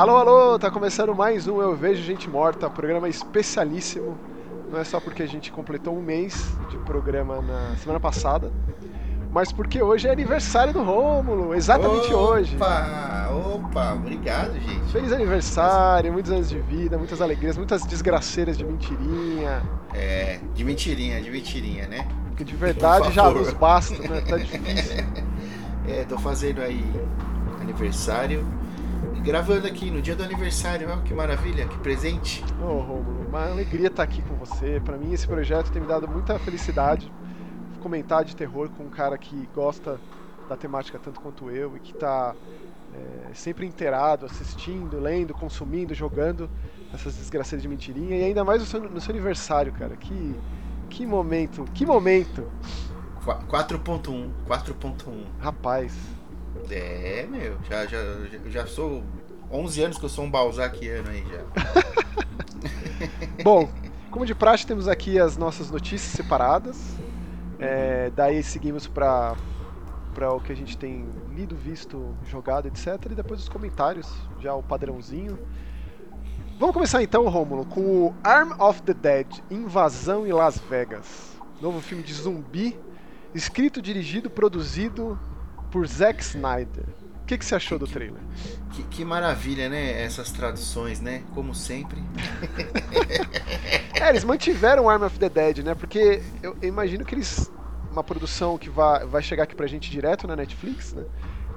Alô, alô, tá começando mais um Eu Vejo Gente Morta, programa especialíssimo. Não é só porque a gente completou um mês de programa na semana passada, mas porque hoje é aniversário do Rômulo, exatamente opa, hoje. Opa, opa, obrigado, gente. Feliz aniversário, muitos anos de vida, muitas alegrias, muitas desgraceiras de mentirinha. É, de mentirinha, de mentirinha, né? Porque de verdade já nos basta, né? Tá difícil. é, tô fazendo aí aniversário. Gravando aqui no dia do aniversário, ó, que maravilha, que presente. Ô, oh, Romulo, uma alegria estar aqui com você. Para mim, esse projeto tem me dado muita felicidade. Comentar de terror com um cara que gosta da temática tanto quanto eu e que está é, sempre inteirado, assistindo, lendo, consumindo, jogando essas desgraças de mentirinha. E ainda mais no seu, no seu aniversário, cara. Que, que momento, que momento! 4.1, 4.1. Rapaz, é, meu, já, já, já sou 11 anos que eu sou um balzaquiano aí já. Bom, como de praxe, temos aqui as nossas notícias separadas. É, daí seguimos para para o que a gente tem lido, visto, jogado, etc. E depois os comentários, já o padrãozinho. Vamos começar então, Rômulo, com o Arm of the Dead Invasão em Las Vegas. Novo filme de zumbi, escrito, dirigido, produzido por Zack Snyder. O que, que você achou do trailer? Que, que, maravilha, né? Essas traduções, né? Como sempre. é, eles mantiveram Arm of the Dead, né? Porque eu, eu, imagino que eles. Uma produção que vai, vai chegar aqui pra gente direto na Netflix, né?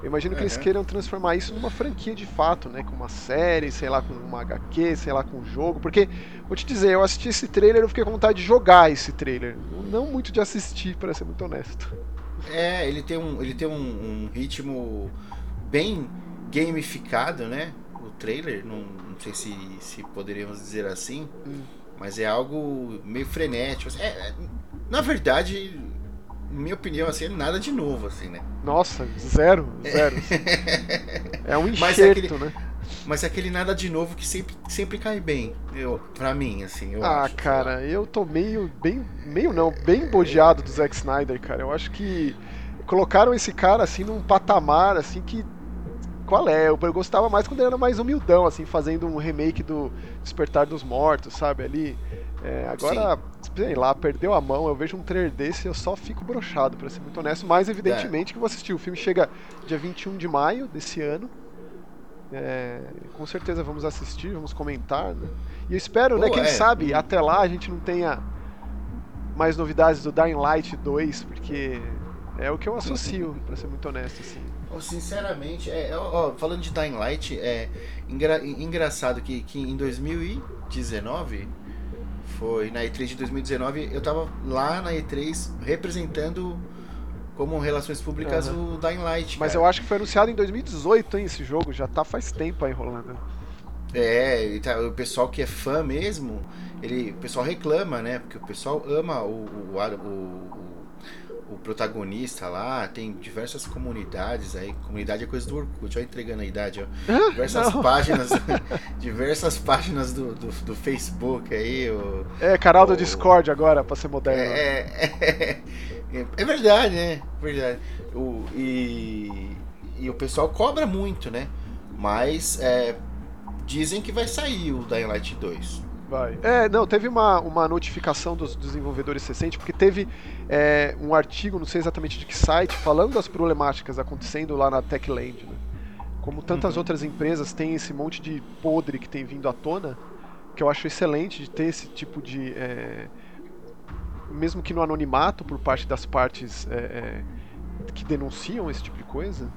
Eu imagino que uhum. eles queiram transformar isso numa franquia de fato, né? Com uma série, sei lá, com uma HQ, sei lá, com um jogo. Porque, vou te dizer, eu assisti esse trailer e eu fiquei com vontade de jogar esse trailer. Não muito de assistir, para ser muito honesto. É, ele tem um, ele tem um, um ritmo bem gamificado, né? O trailer, não, não sei se, se poderíamos dizer assim, hum. mas é algo meio frenético. Assim, é, é, na verdade, minha opinião, assim, é nada de novo, assim, né? Nossa, zero, zero. é um enxerto, é aquele, né? Mas é aquele nada de novo que sempre, sempre cai bem, eu, pra mim, assim, eu Ah, acho, cara, eu tô meio, bem, meio não, bem bodeado do Zack Snyder, cara. Eu acho que colocaram esse cara, assim, num patamar, assim, que... Qual é? Eu, eu gostava mais quando ele era mais humildão, assim, fazendo um remake do Despertar dos Mortos, sabe, ali... É, agora, Sim. sei lá, perdeu a mão. Eu vejo um trailer desse e eu só fico brochado, para ser muito honesto. Mas, evidentemente, é. que vou assistir. O filme chega dia 21 de maio desse ano. É, com certeza vamos assistir, vamos comentar, né? E eu espero, né, Pô, né, quem é, sabe, até lá a gente não tenha mais novidades do Dying Light 2, porque é o que eu associo, para ser muito honesto, assim. Sinceramente, é, ó, falando de Dying Light, é engra, engraçado que, que em 2019, foi na E3 de 2019, eu tava lá na E3 representando como relações públicas uhum. o Dying Light. Mas eu acho que foi anunciado em 2018, hein, esse jogo. Já tá faz tempo aí rolando. É, tá, o pessoal que é fã mesmo, ele, o pessoal reclama, né? Porque o pessoal ama o, o, o, o protagonista lá, tem diversas comunidades aí. Comunidade é coisa do Orkut, ó, entregando a idade, ó. Diversas Não. páginas, diversas páginas do, do, do, Facebook aí. O, é, canal do Discord agora, pra ser moderno. É, é, é, é verdade, né? Verdade. O, e, e o pessoal cobra muito, né? Mas é, dizem que vai sair o Dying Light 2. Vai. É, não, teve uma, uma notificação dos desenvolvedores recente, porque teve é, um artigo, não sei exatamente de que site, falando das problemáticas acontecendo lá na Techland. Né? Como tantas uhum. outras empresas têm esse monte de podre que tem vindo à tona, que eu acho excelente de ter esse tipo de. É, mesmo que no anonimato por parte das partes é, é, que denunciam esse tipo de coisa,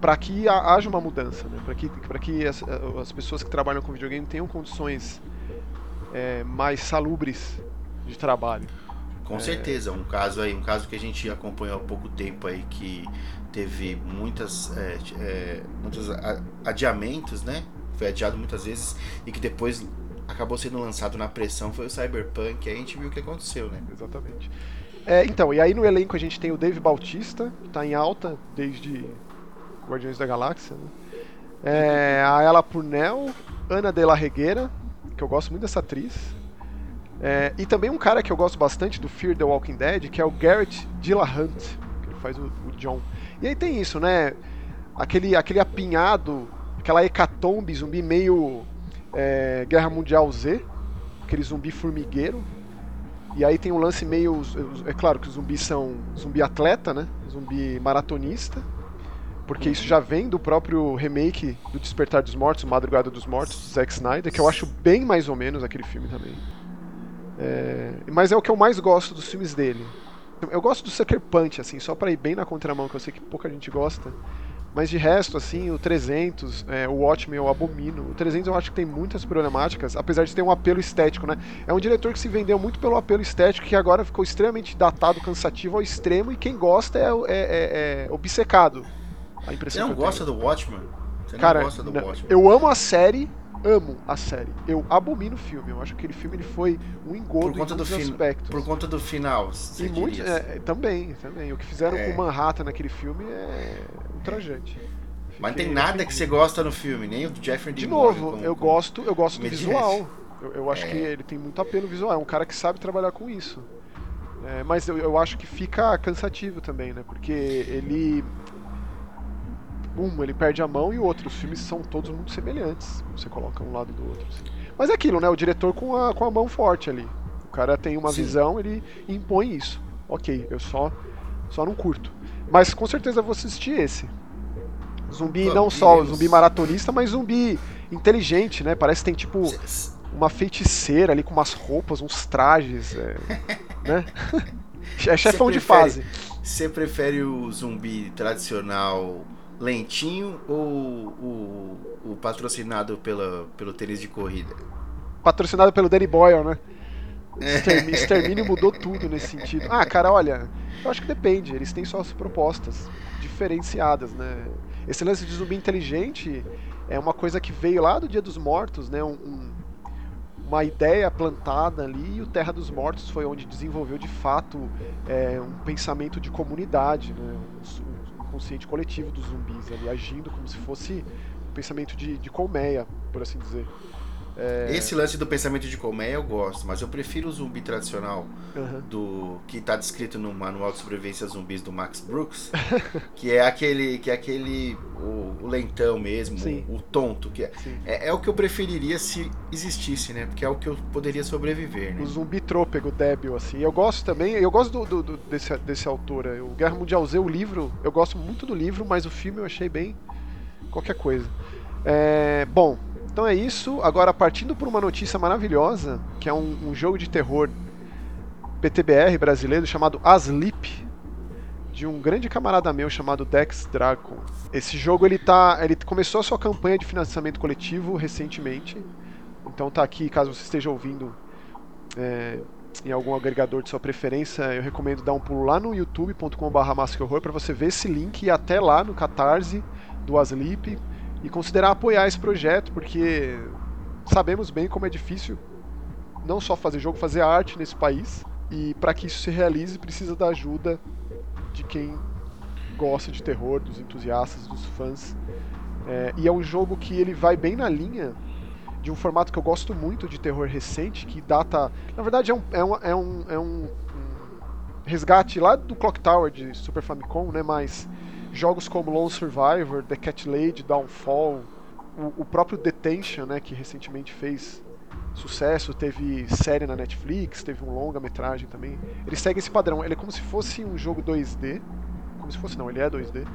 para que haja uma mudança, né? para que, pra que as, as, pessoas que trabalham com videogame tenham condições é, mais salubres de trabalho. Com é... certeza, um caso aí, um caso que a gente acompanhou há pouco tempo aí que teve muitas, é, é muitos adiamentos, né? Foi adiado muitas vezes e que depois acabou sendo lançado na pressão foi o Cyberpunk, aí a gente viu o que aconteceu, né? Exatamente. É, então, e aí no elenco a gente tem o Dave Bautista, que tá em alta desde Guardiões da Galáxia, né? É, a Ella Purnell, Ana de la Regueira, que eu gosto muito dessa atriz. É, e também um cara que eu gosto bastante do Fear the Walking Dead, que é o Garrett Dillahunt, que ele faz o, o John. E aí tem isso, né? Aquele, aquele apinhado aquela hecatombe, zumbi meio é, Guerra Mundial Z, aquele zumbi formigueiro. E aí tem um lance meio. É claro que os zumbis são zumbi atleta, né? Zumbi maratonista. Porque isso já vem do próprio remake do Despertar dos Mortos, Madrugada dos Mortos, do Zack Snyder, que eu acho bem mais ou menos aquele filme também. É, mas é o que eu mais gosto dos filmes dele. Eu gosto do Sucker Punch, assim, só para ir bem na contramão, que eu sei que pouca gente gosta. Mas de resto, assim, o 300, é, o Watchmen eu abomino. O 300 eu acho que tem muitas problemáticas, apesar de ter um apelo estético, né? É um diretor que se vendeu muito pelo apelo estético, que agora ficou extremamente datado, cansativo ao extremo, e quem gosta é, é, é, é obcecado. A impressão Você não gosta do Watchmen? Você Cara, não gosta do Watchmen? Eu amo a série, amo a série. Eu abomino o filme. Eu acho que aquele filme ele foi um engodo por conta em do aspectos. Por conta do final. E muito, é, também, também. O que fizeram é. com Manhattan naquele filme é ultrajante. Mas não tem nada que você gosta no filme, nem o Jeffrey De novo, como, eu gosto, eu gosto do visual. Eu, eu acho é. que ele tem muito apelo visual. É um cara que sabe trabalhar com isso. É, mas eu, eu acho que fica cansativo também, né? Porque ele um ele perde a mão e o outro. Os filmes são todos muito semelhantes. Você coloca um lado do outro. Assim. Mas é aquilo, né? O diretor com a, com a mão forte ali. O cara tem uma Sim. visão, ele impõe isso. Ok, eu só, só não curto. Mas com certeza vou assistir esse. Zumbi não só zumbi maratonista, mas zumbi inteligente, né? Parece que tem tipo uma feiticeira ali com umas roupas, uns trajes, é, né? é chefão de fase. Você prefere o zumbi tradicional lentinho ou o, o patrocinado pela, pelo tênis de corrida? Patrocinado pelo Danny Boyle, né? É. Extermínio mudou tudo nesse sentido. Ah, cara, olha, eu acho que depende. Eles têm suas propostas diferenciadas, né? Esse lance de zumbi inteligente é uma coisa que veio lá do Dia dos Mortos, né? Um, um, uma ideia plantada ali e o Terra dos Mortos foi onde desenvolveu de fato é, um pensamento de comunidade, né? Um, consciente coletivo dos zumbis ali, agindo como se fosse um pensamento de, de colmeia, por assim dizer. É... Esse lance do pensamento de colmeia eu gosto, mas eu prefiro o zumbi tradicional uhum. do que está descrito no manual de sobrevivência zumbis do Max Brooks, que é aquele que é aquele o, o lentão mesmo, o, o, tonto que é, é, é o que eu preferiria se existisse, né? Porque é o que eu poderia sobreviver. Né? O zumbi trôpego débil assim. Eu gosto também, eu gosto do, do, do, desse desse autor, o Guerra Mundial Z, o livro, eu gosto muito do livro, mas o filme eu achei bem qualquer coisa. É, bom, então é isso. Agora, partindo por uma notícia maravilhosa, que é um, um jogo de terror PTBR brasileiro chamado Asleep, de um grande camarada meu chamado Dex Dragon. Esse jogo ele tá, ele começou a sua campanha de financiamento coletivo recentemente. Então tá aqui, caso você esteja ouvindo é, em algum agregador de sua preferência, eu recomendo dar um pulo lá no youtube.com/maskhorror para você ver esse link e até lá no Catarse do Asleep e considerar apoiar esse projeto, porque sabemos bem como é difícil não só fazer jogo, fazer arte nesse país. E para que isso se realize, precisa da ajuda de quem gosta de terror, dos entusiastas, dos fãs. É, e é um jogo que ele vai bem na linha de um formato que eu gosto muito de terror recente, que data. Na verdade, é um, é um, é um, é um, resgate lá do Clock Tower de Super Famicom, né? Mas jogos como Lone Survivor, The Cat Lady, Downfall, o, o próprio Detention, né, que recentemente fez sucesso, teve série na Netflix, teve um longa-metragem também. Ele segue esse padrão, ele é como se fosse um jogo 2D, como se fosse não, ele é 2D,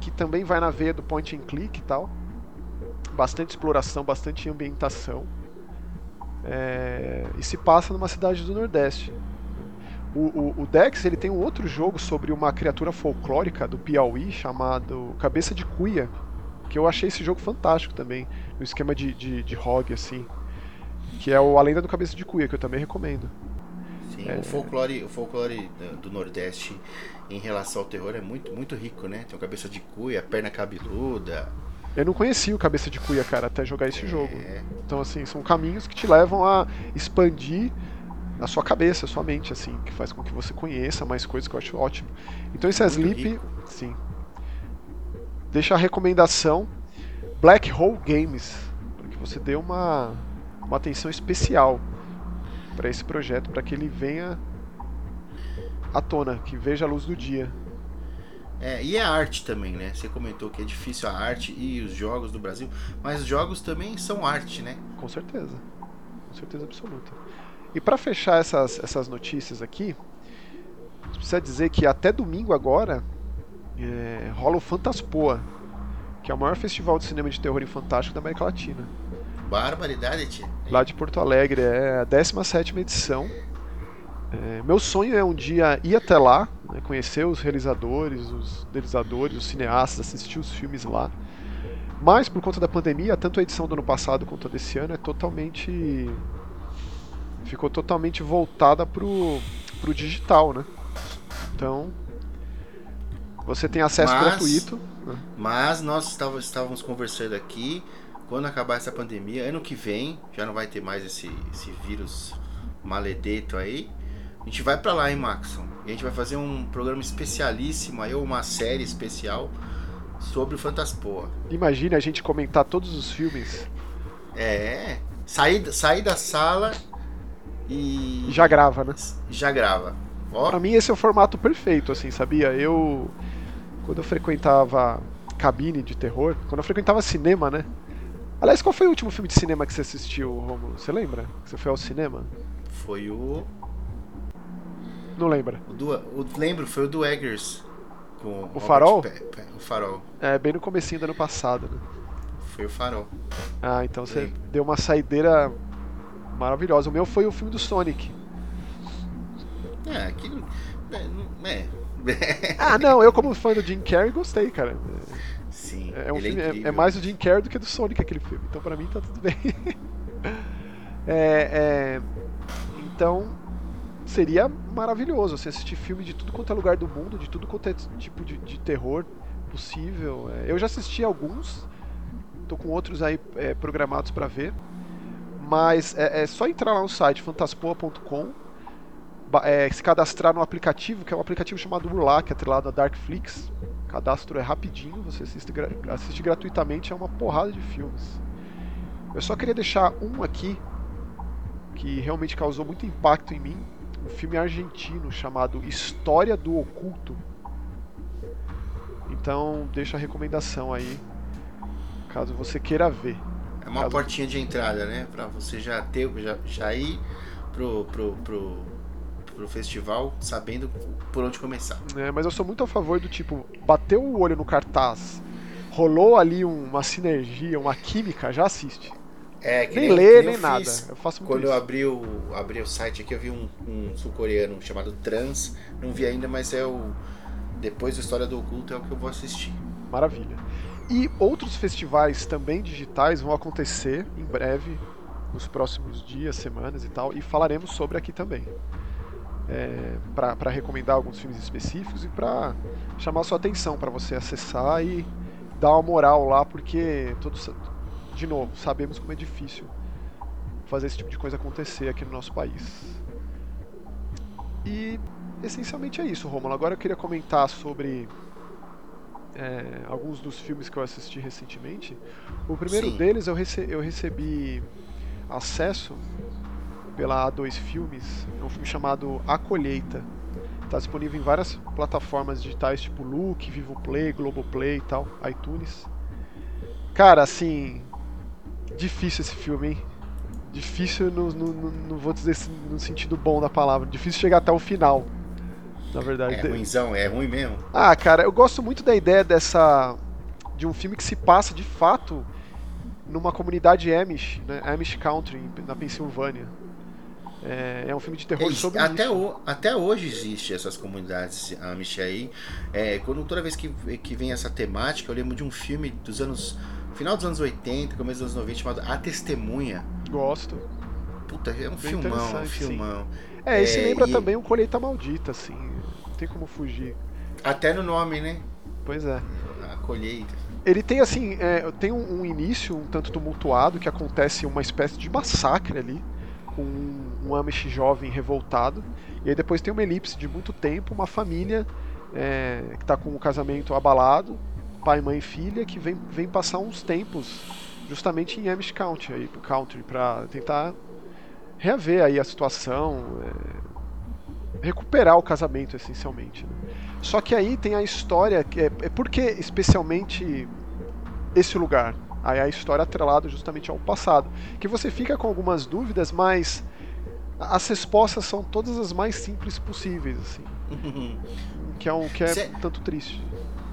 que também vai na veia do point and click e tal. Bastante exploração, bastante ambientação. É... e se passa numa cidade do Nordeste. O, o, o, Dex ele tem um outro jogo sobre uma criatura folclórica do Piauí chamado Cabeça de Cuia, que eu achei esse jogo fantástico também, no esquema de, de, de ROG, assim, que é o A Lenda do Cabeça de Cuia, que eu também recomendo. Sim, é... o folclore, o folclore do Nordeste em relação ao terror é muito, muito rico, né? Tem o Cabeça de Cuia, Perna Cabeluda, eu não conhecia o Cabeça de Cuia, cara, até jogar esse é... jogo. Então, assim, são caminhos que te levam a expandir na sua cabeça, sua mente, assim, que faz com que você conheça mais coisas que eu acho ótimo. Então esse é Sleep, sim. Deixa a recomendação Black Hole Games, para que você dê uma, uma atenção especial para esse projeto, para que ele venha à tona, que veja a luz do dia. É, e é arte também, né? Você comentou que é difícil a arte e os jogos do Brasil, mas os jogos também são arte, né? Com certeza. Com certeza absoluta. E para fechar essas, essas notícias aqui, precisa dizer que até domingo agora é, rola o Fantaspoa, que é o maior festival de cinema de terror e fantástico da América Latina. Barbaridade, tia. Lá de Porto Alegre, é a 17 edição. É, meu sonho é um dia ir até lá, né, conhecer os realizadores, os idealizadores, os cineastas, assistir os filmes lá. Mas por conta da pandemia, tanto a edição do ano passado quanto a desse ano é totalmente ficou totalmente voltada pro, pro digital, né? Então você tem acesso Mas- gratuito. né? Mas nós estávamos, estávamos conversando aqui, quando acabar essa pandemia, ano que vem, já não vai ter mais esse, esse vírus maledeto aí. A gente vai pra lá, hein, Maxon? E a gente vai fazer um programa especialíssimo aí, ou uma série especial sobre o Fantaspoa. Imagine a gente comentar todos os filmes É, sair, sair da sala e já grava, né? já grava. Ó, Pra mim esse é o formato perfeito, assim, sabia? Eu quando eu frequentava cabine de terror, quando eu frequentava cinema, né? Aliás, qual foi o último filme de cinema que você assistiu, Romulo? Você lembra? Que você foi ao cinema? foi o, Não lembra. o, do, o lembro, foi o do Eggers. Com Robert Farol? Pe- o Farol. É, bem no comecinho do ano passado, né? Foi o Farol. Ah, então você Lembro. deu uma saideira maravilhosa. O meu foi o filme do Sonic. É, aquilo. É, é. Ah, não, eu como fã do Jim Carrey gostei, cara. Sim, É, um ele filme, é, é, é mais o Jim Carrey do que do Sonic aquele filme. Então pra mim tá tudo bem. É, é, então seria maravilhoso você assistir filme de tudo quanto é lugar do mundo, de tudo quanto é tipo de, de terror possível. É, eu já assisti alguns, tô com outros aí é, programados pra ver. Mas é, é só entrar lá no site fantaspoa.com, é, se cadastrar no aplicativo, que é um aplicativo chamado Urlac, que é atrelado a Darkflix. O cadastro é rapidinho, você assiste, assiste gratuitamente, é uma porrada de filmes. Eu só queria deixar um aqui que realmente causou muito impacto em mim, um filme argentino chamado História do Oculto. Então, deixa a recomendação aí, caso você queira ver. Uma caso- portinha de entrada, né? Pra você já ter, já, já ir pro, pro, pro, pro festival sabendo por onde começar. É, mas eu sou muito a favor do tipo, bateu o olho no cartaz, rolou ali um- uma sinergia, uma química, já assiste. É, que Nem eu- lê, nem eu nada. Eu faço Quando eu isso. abri o, abri o site aqui, eu vi um, um sul-coreano chamado Trans. Não vi ainda, mas é o. Depois da História do Oculto é o que eu vou assistir. Maravilha. E outros festivais também digitais vão acontecer em breve, nos próximos dias, semanas e tal, e falaremos sobre aqui também. É, para recomendar alguns filmes específicos e para chamar sua atenção para você acessar e dar uma moral lá, porque todos, de novo, sabemos como é difícil fazer esse tipo de coisa acontecer aqui no nosso país. E essencialmente é isso, Romulo. Agora eu queria comentar sobre é, alguns dos filmes que eu assisti recentemente. O primeiro Sim. deles eu, rece- eu recebi acesso pela A2 Filmes, é um filme chamado A Colheita. Está disponível em várias plataformas digitais, tipo Look, Vivo Play, Globoplay e tal, iTunes. Cara, assim, difícil esse filme, hein? Difícil, no- não vou dizer no sentido bom da palavra, difícil chegar até o final. Na verdade, É ruimzão, é ruim mesmo. ah, cara, eu gosto muito da ideia dessa. de um filme que se passa de fato numa comunidade Amish, né? Amish Country, na Pensilvânia. É, é um filme de terror sobre até, isso. o- até hoje existe essas comunidades Amish aí. É, quando, toda vez que, que vem essa temática, eu lembro de um filme dos anos. Final dos anos 80, começo dos anos 90, chamado A Testemunha. Gosto. Puta, é um Bem filmão, é um interessante, sim. filmão. É, esse É, lembra e- também um Colheita Maldita, assim. Não tem como fugir. Até no nome, né? Pois é. A colheita. Ele tem assim, é, tem um, um início um tanto tumultuado que acontece uma espécie de massacre ali com um, um Amish jovem revoltado e aí depois tem uma elipse de muito tempo, uma família é, que está com o casamento abalado, pai, mãe e filha que vem, vem passar uns tempos justamente em Amish Country aí, country para tentar reaver aí a situação, é, recuperar o casamento essencialmente. né? Só que aí tem a história, que é, é por que especialmente esse lugar? Aí a história atrelada justamente ao passado. Que você fica com algumas dúvidas, mas as respostas são todas as mais simples possíveis, assim. que é um que é Cê... tanto triste.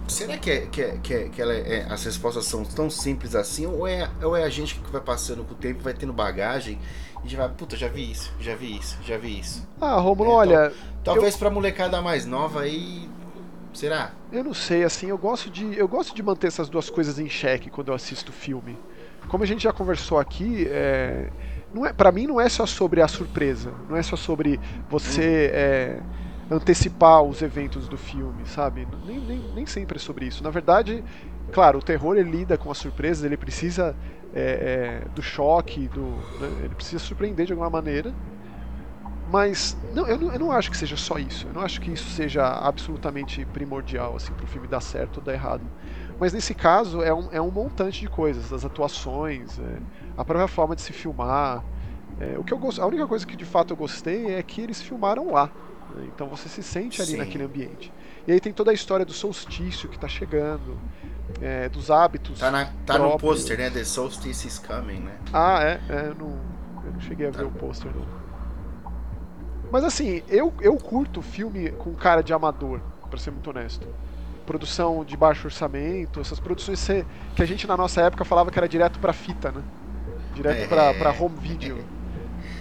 Será que, é, que, é, que, é, que é, as respostas são tão simples assim? Ou é, ou é a gente que vai passando com o tempo, vai tendo bagagem e já vai, puta, já vi isso, já vi isso, já vi isso. Ah, Romulo, é, olha. Talvez eu... pra molecada mais nova aí. Será? Eu não sei, assim, eu gosto de. Eu gosto de manter essas duas coisas em xeque quando eu assisto filme. Como a gente já conversou aqui, é, não é, para mim não é só sobre a surpresa, não é só sobre você. Hum. É, antecipar os eventos do filme, sabe? Nem, nem, nem sempre é sobre isso. Na verdade, claro, o terror ele lida com as surpresas, ele precisa é, é, do choque, do, né? ele precisa surpreender de alguma maneira. Mas não eu, não, eu não acho que seja só isso. Eu não acho que isso seja absolutamente primordial assim, para o filme dar certo ou dar errado. Mas nesse caso é um, é um montante de coisas, as atuações, é, a própria forma de se filmar. É, o que eu gost... A única coisa que de fato eu gostei é que eles filmaram lá. Né? Então você se sente ali Sim. naquele ambiente. E aí tem toda a história do solstício que está chegando, é, dos hábitos. Tá, na, tá no pôster, né? The Solstice is Coming, né? Ah, é? é eu, não, eu não cheguei a tá. ver o pôster, não. Mas assim, eu, eu curto filme com cara de amador, para ser muito honesto. Produção de baixo orçamento, essas produções que a gente na nossa época falava que era direto pra fita, né? Direto é... pra, pra home video.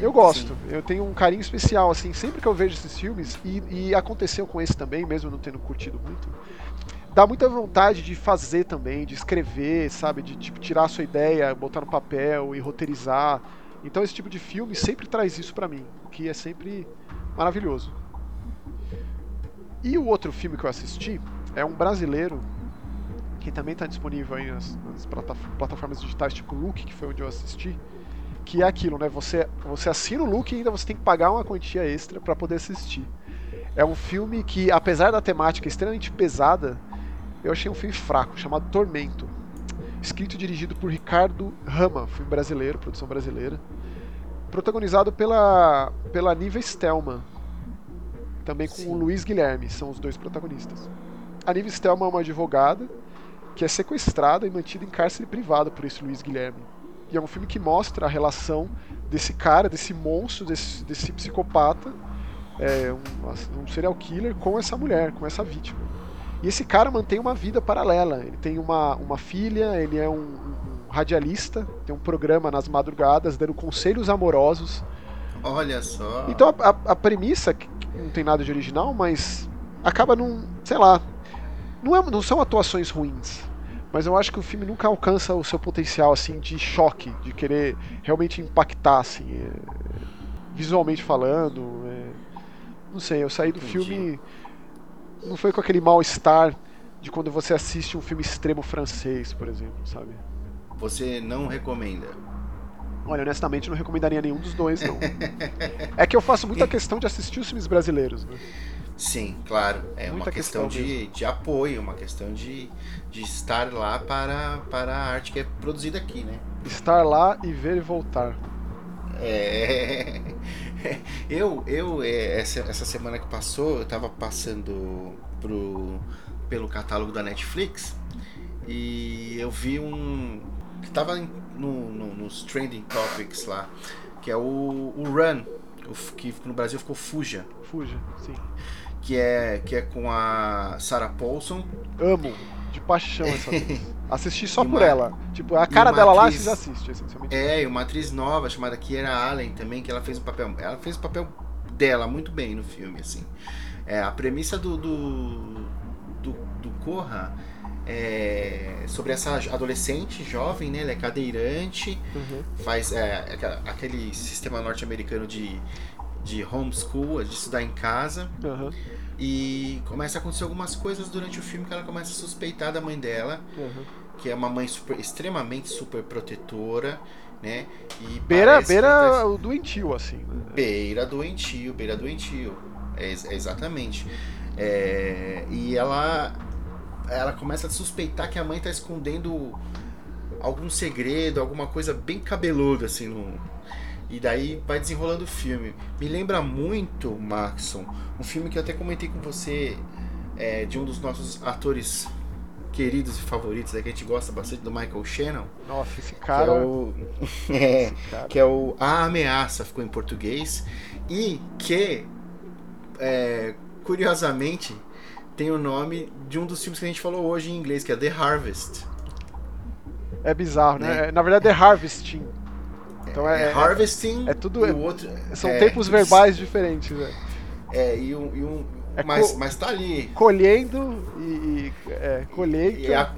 Eu gosto, Sim. eu tenho um carinho especial, assim, sempre que eu vejo esses filmes, e, e, aconteceu com esse também, mesmo não tendo curtido muito, dá muita vontade de fazer também, de escrever, sabe, de tipo, tirar a sua ideia, botar no papel e roteirizar. Então esse tipo de filme sempre traz isso para mim, que é sempre maravilhoso. E o outro filme que eu assisti é um brasileiro que também está disponível aí nas, nas plataformas digitais tipo Look, que foi onde eu assisti que é aquilo, né? Você, você assina o look e ainda você tem que pagar uma quantia extra para poder assistir. É um filme que, apesar da temática extremamente pesada, eu achei um filme fraco, chamado Tormento. Escrito e dirigido por Ricardo Rama, filme brasileiro, produção brasileira. Protagonizado pela, pela Niva Stelman. Também com Sim. o Luiz Guilherme, são os dois protagonistas. A Niva Stelman é uma advogada que é sequestrada e mantida em cárcere privado por esse Luiz Guilherme e é um filme que mostra a relação desse cara, desse monstro, desse, desse psicopata, é, um, um serial killer, com essa mulher, com essa vítima. E esse cara mantém uma vida paralela. Ele tem uma, uma filha, ele é um, um radialista, tem um programa nas madrugadas dando conselhos amorosos. Olha só. Então a, a, a premissa, que não tem nada de original, mas acaba num. sei lá. Não, é, não são atuações ruins mas eu acho que o filme nunca alcança o seu potencial assim de choque, de querer realmente impactar assim, é, visualmente falando. É, não sei, eu saí do Entendi. filme não foi com aquele mal-estar de quando você assiste um filme extremo francês, por exemplo, sabe? Você não recomenda? Olha, honestamente, não recomendaria nenhum dos dois, não. é que eu faço muita questão de assistir os filmes brasileiros, né? Sim, claro. É Muita uma questão, questão de, de apoio, uma questão de, de estar lá para, para a arte que é produzida aqui, né? Estar lá e ver e voltar. É. Eu, eu é, essa, essa semana que passou, eu estava passando pro, pelo catálogo da Netflix e eu vi um. que estava no, no, nos trending topics lá, que é o, o Run, o, que no Brasil ficou Fuja. Fuja, sim que é, que é com a Sarah Paulson. Amo, de paixão essa Assisti só por ela. Tipo, a cara dela atriz, lá, vocês assistem, essencialmente. É, e uma atriz nova chamada Kiera Allen também, que ela fez um papel. Ela fez o papel dela muito bem no filme, assim. É, a premissa do, do, do, do Corra é sobre essa adolescente jovem, né? Ela é cadeirante, uhum. faz é, aquele sistema norte-americano de, de homeschool, de estudar em casa. Uhum. E começa a acontecer algumas coisas durante o filme que ela começa a suspeitar da mãe dela, uhum. que é uma mãe super, extremamente super protetora, né? E beira beira tá... o doentio, assim. Né? Beira doentio, beira doentio. É, é exatamente. É, e ela, ela começa a suspeitar que a mãe está escondendo algum segredo, alguma coisa bem cabeluda, assim, no, e daí vai desenrolando o filme. Me lembra muito, Maxon, um filme que eu até comentei com você é, de um dos nossos atores queridos e favoritos, é que a gente gosta bastante do Michael Shannon. Nossa, esse Que cara. é o, é, cara. que é o A Ameaça, ficou em português. E que, é, curiosamente, tem o nome de um dos filmes que a gente falou hoje em inglês, que é The Harvest. É bizarro, né? Né? Na verdade é harvesting. Então é, É, Harvesting é tudo- e o outro. são é, tempos verbais diferentes, né? É, e um. E um É mas, mas tá ali. Colhendo e, e é, colheita. E a,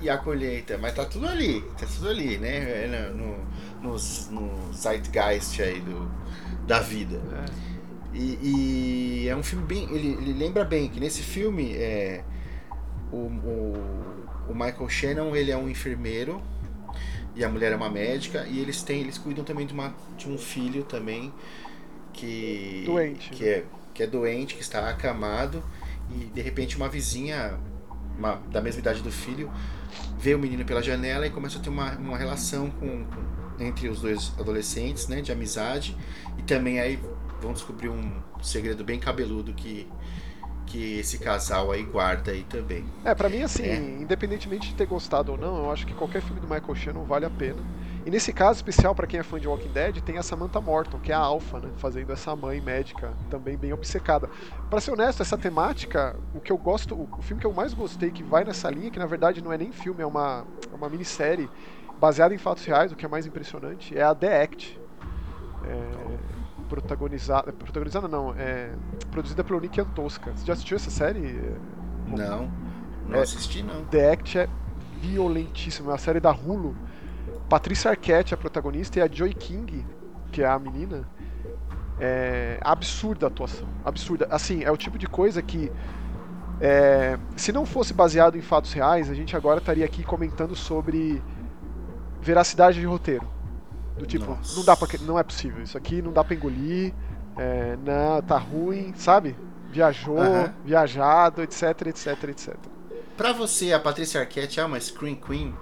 e a colheita, mas tá tudo ali, tá tudo ali, né? É, No, no, no zeitgeist aí do, da vida. É. E, e é um filme bem. Ele, ele lembra bem que nesse filme é, o, o, o Michael Shannon ele é um enfermeiro e a mulher é uma médica e eles têm eles cuidam também de, uma, de um filho também que Doente, que é, que é doente que está acamado e de repente uma vizinha uma- da mesma idade do filho vê o menino pela janela e começa a ter uma, uma relação com, com- entre os dois adolescentes né de amizade. E também aí vão descobrir um segredo bem cabeludo que que esse casal aí guarda aí também É, pra mim, assim, É. independentemente de ter gostado ou não, eu acho que qualquer filme do Michael Shannon vale a pena. E nesse caso especial, pra quem é fã de Walking Dead, tem a Samantha Morton, que é a Alpha, né? Fazendo essa mãe médica também bem obcecada. Pra ser honesto, essa temática, o que eu gosto, o o filme que eu mais gostei que vai nessa linha, que na verdade não é nem filme, é uma, é uma minissérie baseada em fatos reais, o que é mais impressionante, é a The Act. É, protagonizada. Protagonizada não, é. Produzida pelo Nick Antosca. Você já assistiu essa série? não não É. assisti não The Act é violentíssima, é uma série da Hulu. Patrícia Arquette é a protagonista e a Joy King, que é a menina, é absurda a atuação, absurda. Assim, é o tipo de coisa que é, se não fosse baseado em fatos reais, a gente agora estaria aqui comentando sobre veracidade de roteiro. Do tipo, Nossa. não dá pra, não é possível, isso aqui não dá pra engolir, é, não, tá ruim, sabe? Viajou, Aham. viajado, etc, etc, etc. Pra você, a Patrícia Arquette é uma Screen Queen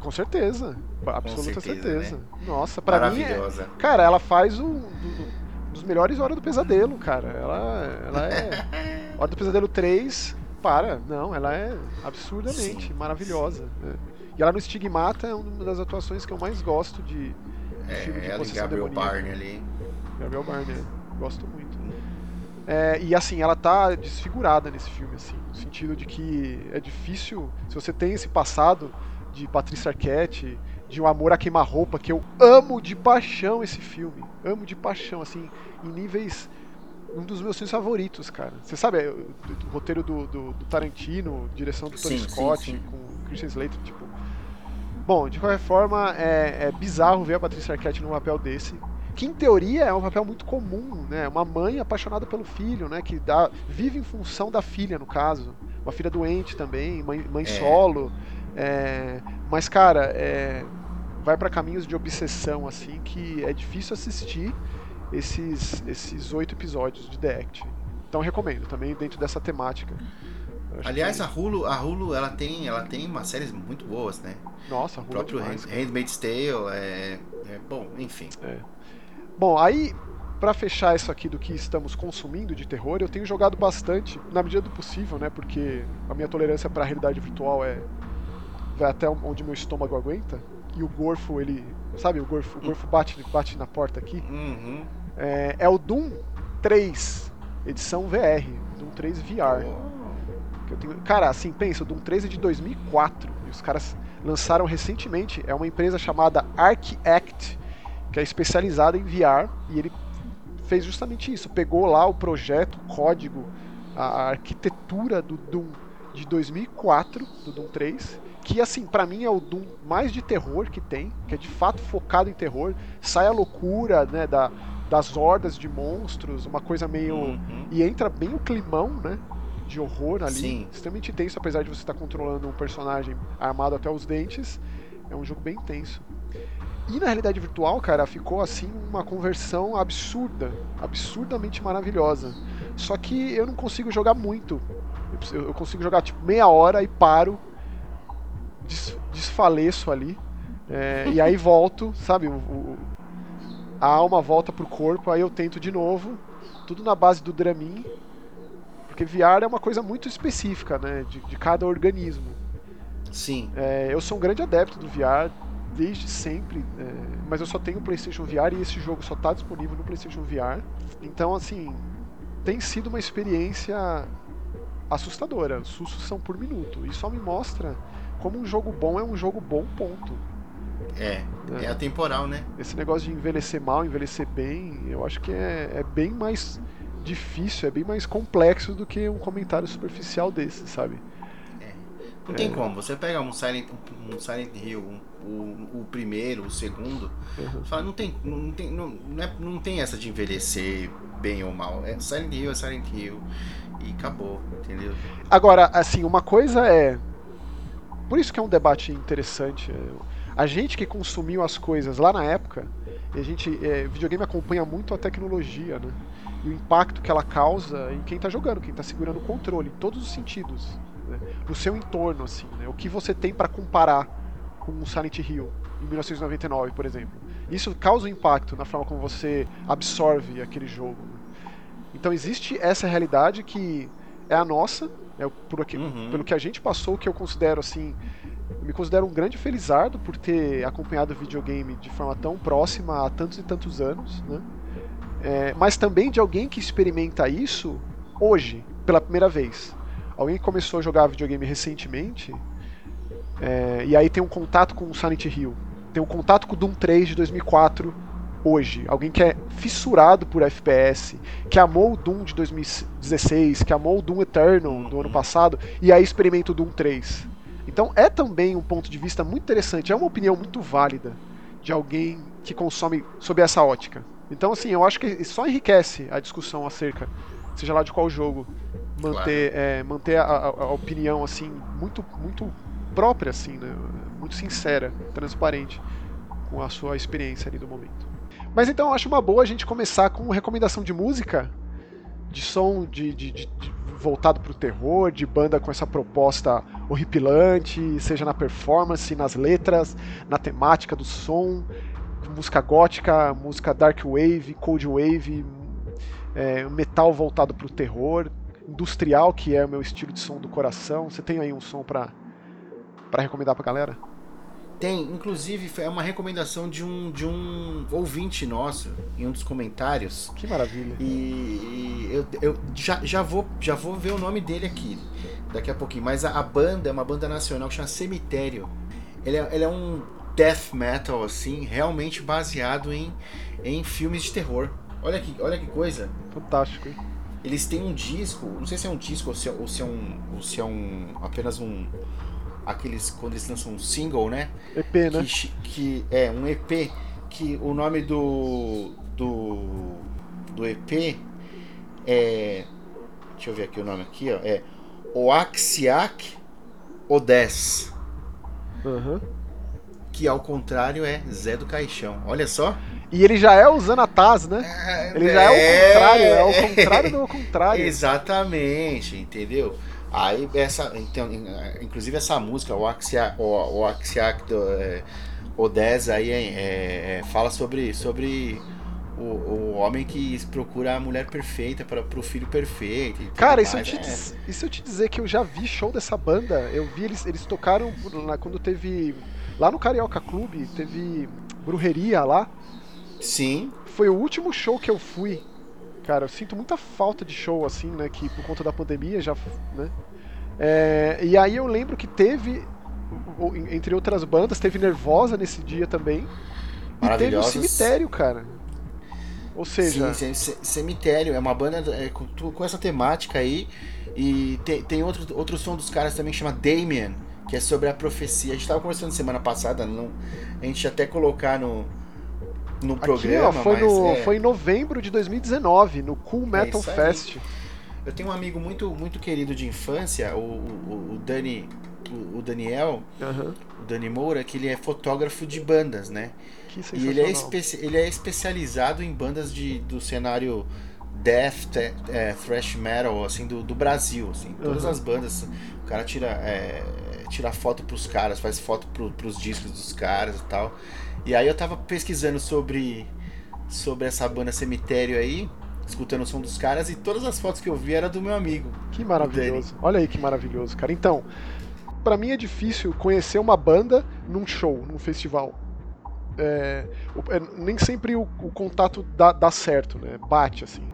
Com certeza. Absoluta certeza, certeza. Nossa, pra mim é. Cara, ela faz um do- dos melhores Hora do Pesadelo, cara. Ela, ela é. Hora do Pesadelo 3, para. Não, ela é absurdamente Sim, maravilhosa. né? E ela no Stigmata é uma das atuações que eu mais gosto de, É, filme de ela e possessão Gabriel demoníaca. Barney ali. Gabriel Barney, gosto muito. É, e assim, ela tá desfigurada nesse filme, assim, no sentido de que é difícil, se você tem esse passado de Patrícia Arquette, de um amor a queima-roupa, que eu amo de paixão esse filme, amo de paixão, assim, em níveis. Um dos meus filmes favoritos, cara. Você sabe, é, o, roteiro do, do- do Tarantino, direção do Tony Sim, sim, Scott, sim. com Christian Slater, tipo. Bom, de qualquer forma, é, é bizarro ver a Patrícia Arquette num papel desse que em teoria é um papel muito comum, né? Uma mãe apaixonada pelo filho, né? Que dá, vive em função da filha, no caso. Uma filha doente também, mãe, mãe É. solo. é, mas, cara, é, vai para caminhos de obsessão, assim, que é difícil assistir esses esses oito episódios de The Act. Então recomendo, também dentro dessa temática. Aliás, que- a Hulu, a Hulu ela tem, ela tem umas séries muito boas, né? Nossa, O Hulu é próprio demais, cara. Handmaid's Tale é, é bom, enfim. Bom, aí, pra fechar isso aqui do que estamos consumindo de terror, eu tenho jogado bastante, na medida do possível, né? Porque a minha tolerância pra realidade virtual é. vai até onde meu estômago aguenta. E o gorfo, ele. Sabe, o gorfo, o gorfo bate, bate na porta aqui. Uhum. É, é o Doom 3, edição VR. Doom 3 VR. eu tenho- Cara, assim, pensa, o Doom 3 é de 2004 e os caras lançaram recentemente. É uma empresa chamada ArcAct, que é especializada em VR e ele fez justamente isso. Pegou lá o projeto, o código, a arquitetura do Doom de 2004, do Doom 3, que assim, pra mim é o Doom mais de terror que tem, que é de fato focado em terror. Sai a loucura, né, da, das hordas de monstros, uma coisa meio Uhum. e entra bem o climão, né? De horror ali. Sim. Extremamente tenso, apesar de você estar controlando um personagem armado até os dentes. É um jogo bem tenso. E na realidade virtual, cara, ficou assim uma conversão absurda. Absurdamente maravilhosa. Só que eu não consigo jogar muito. Eu consigo jogar tipo meia hora e paro. des- Desfaleço ali. É, e aí volto, sabe? o- o- a alma volta pro corpo, aí eu tento de novo. Tudo na base do Dramin. Porque VR é uma coisa muito específica, né? De, de cada organismo. Sim. É, eu sou um grande adepto do VR desde sempre, é, mas eu só tenho o PlayStation VR e esse jogo só está disponível no PlayStation VR. Então, assim, tem sido uma experiência assustadora. Os sustos são por minuto. E só me mostra como um jogo bom é um jogo bom, ponto. É, é, é atemporal, né? Esse negócio de envelhecer mal, envelhecer bem, eu acho que é, é bem mais difícil, é bem mais complexo do que um comentário superficial desse, sabe? É. Não tem é. como. Você pega um Silent, um Silent Hill, um, o, o primeiro, o segundo, uhum. fala, não tem, não tem, não, não, é, não tem essa de envelhecer bem ou mal. É Silent Hill é Silent Hill e acabou, entendeu? Agora, assim, uma coisa é. Por isso que é um debate interessante. A gente que consumiu as coisas lá na época, a gente. É, videogame acompanha muito a tecnologia, né? E o impacto que ela causa em quem está jogando, quem está segurando o controle, em todos os sentidos. Né? No seu entorno, assim, né? O que você tem para comparar com o Silent Hill, em 1999, por exemplo. Isso causa um impacto na forma como você absorve aquele jogo. Né? Então existe essa realidade que é a nossa, é por aqui, uhum. pelo que a gente passou, que eu considero assim, eu me considero um grande felizardo por ter acompanhado o videogame de forma tão próxima há tantos e tantos anos, né? É, mas também de alguém que experimenta isso hoje, pela primeira vez. Alguém que começou a jogar videogame recentemente, é, e aí tem um contato com o Silent Hill, tem um contato com o Doom 3 de 2004 hoje, alguém que é fissurado por FPS, que amou o Doom de 2016, que amou o Doom Eternal do ano passado, e aí experimenta o Doom 3. Então é também um ponto de vista muito interessante, é uma opinião muito válida de alguém que consome sob essa ótica. Então, assim, eu acho que só enriquece a discussão acerca, seja lá de qual jogo, manter, claro. é, manter a, a, a, opinião, assim, muito, muito própria, assim, né? Muito sincera, transparente com a sua experiência ali do momento. Mas então eu acho uma boa a gente começar com recomendação de música, de som de, de, de, de voltado para o terror, de banda com essa proposta horripilante, seja na performance, nas letras, na temática do som, música gótica, música dark wave, cold wave, é, metal voltado para o terror, industrial, que é o meu estilo de som do coração. Você tem aí um som para recomendar para galera? Tem, inclusive é uma recomendação de um, de um ouvinte nosso em um dos comentários. Que maravilha. E, e eu, eu já, já, vou, já vou ver o nome dele aqui daqui a pouquinho. Mas a, a banda é uma banda nacional que chama Cemitério. Ele é, ele é um death metal, assim, realmente baseado em, em filmes de terror. Olha que, olha que coisa. Fantástico, hein? Eles têm um disco, não sei se é um disco ou se é, ou se é um. ou se é um. apenas um aqueles quando eles lançam um single, né? EP, né? Que, é um EP que o nome do do do EP é deixa eu ver aqui o nome aqui, ó, é Oaxiac Odes. Uhum. Que ao contrário é Zé do Caixão. Olha só. E ele já é o Zanataz, né? Ele já é, é o contrário, é o contrário do contrário. Exatamente, entendeu? Aí essa, então, inclusive essa música, o Axiac, o, o Axiac do, é, Odessa aí é, é, fala sobre, sobre o, o homem que procura a mulher perfeita para o filho perfeito. Cara, e se, eu te, é. e se eu te dizer que eu já vi show dessa banda? Eu vi eles, eles tocaram quando teve. Lá no Carioca Clube, teve Brujeria lá. Sim. Foi o último show que eu fui cara, eu sinto muita falta de show, assim, né? Que por conta da pandemia já. né? É, e aí eu lembro que teve, entre outras bandas, teve Nervosa nesse dia também. E teve o Cemitério, cara. Ou seja. Sim, Cemitério é uma banda é, com, com, essa temática aí. E tem, tem outro, outro som dos caras também que chama Damien, que é sobre a profecia. A gente tava conversando semana passada, não, a gente até colocar no, no Aqui, programa. Ó, foi, no, é... foi em novembro de 2019, no Cool é Metal é Fest. Eu tenho um amigo muito, muito querido de infância, o, o, o Dani. O, o Daniel, uhum. o Dani Moura, que ele é fotógrafo de bandas, né? e ele é, ele é especializado em bandas de, do cenário death, é, thrash metal, assim, do, do Brasil, assim. Todas uhum. as bandas, o cara tira, é, tira foto pros caras, faz foto pro, pros discos dos caras e tal. E aí eu tava pesquisando sobre, sobre essa banda Cemitério aí, escutando o som dos caras e todas as fotos que eu vi era do meu amigo. Que maravilhoso. Olha aí que maravilhoso, cara. Então, para mim é difícil conhecer uma banda num show, num festival. É, é, nem sempre o, o contato dá, dá, certo, né? Bate assim.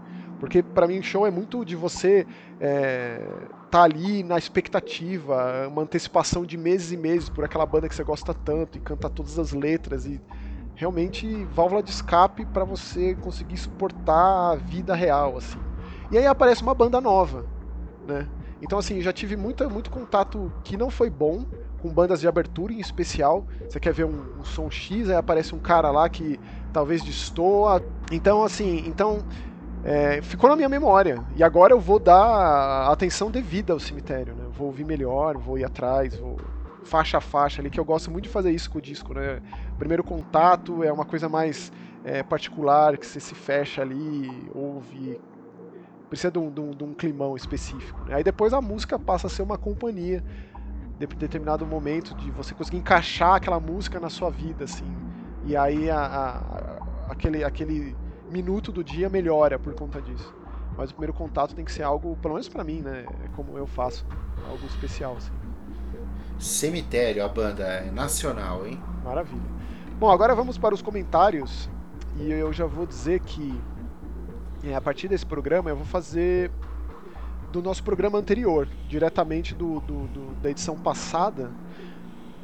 Porque para mim show é muito de você é, tá ali na expectativa, uma antecipação de meses e meses por aquela banda que você gosta tanto e canta todas as letras e realmente válvula de escape para você conseguir suportar a vida real assim. E aí aparece uma banda nova, né? Então assim, já tive muita, muito contato que não foi bom com bandas de abertura em especial. Você quer ver um, um som X, aí aparece um cara lá que talvez destoa. Então assim, então é, ficou na minha memória. E agora eu vou dar atenção devida ao cemitério, né? Vou ouvir melhor, vou ir atrás, vou faixa a faixa ali, que eu gosto muito de fazer isso com o disco, né? Primeiro contato é uma coisa mais é, particular, que você se fecha ali, ouve. Precisa de um, de um, de um climão específico. Né? Aí depois a música passa a ser uma companhia, de determinado momento, de você conseguir encaixar aquela música na sua vida, assim. E aí a, a, aquele, aquele minuto do dia melhora por conta disso. Mas o primeiro contato tem que ser algo, pelo menos para mim, né? É como eu faço, algo especial. Assim. Cemitério, a banda é nacional, hein? Maravilha. Bom, agora vamos para os comentários e eu já vou dizer que é, a partir desse programa eu vou fazer do nosso programa anterior, diretamente do, do, do da edição passada.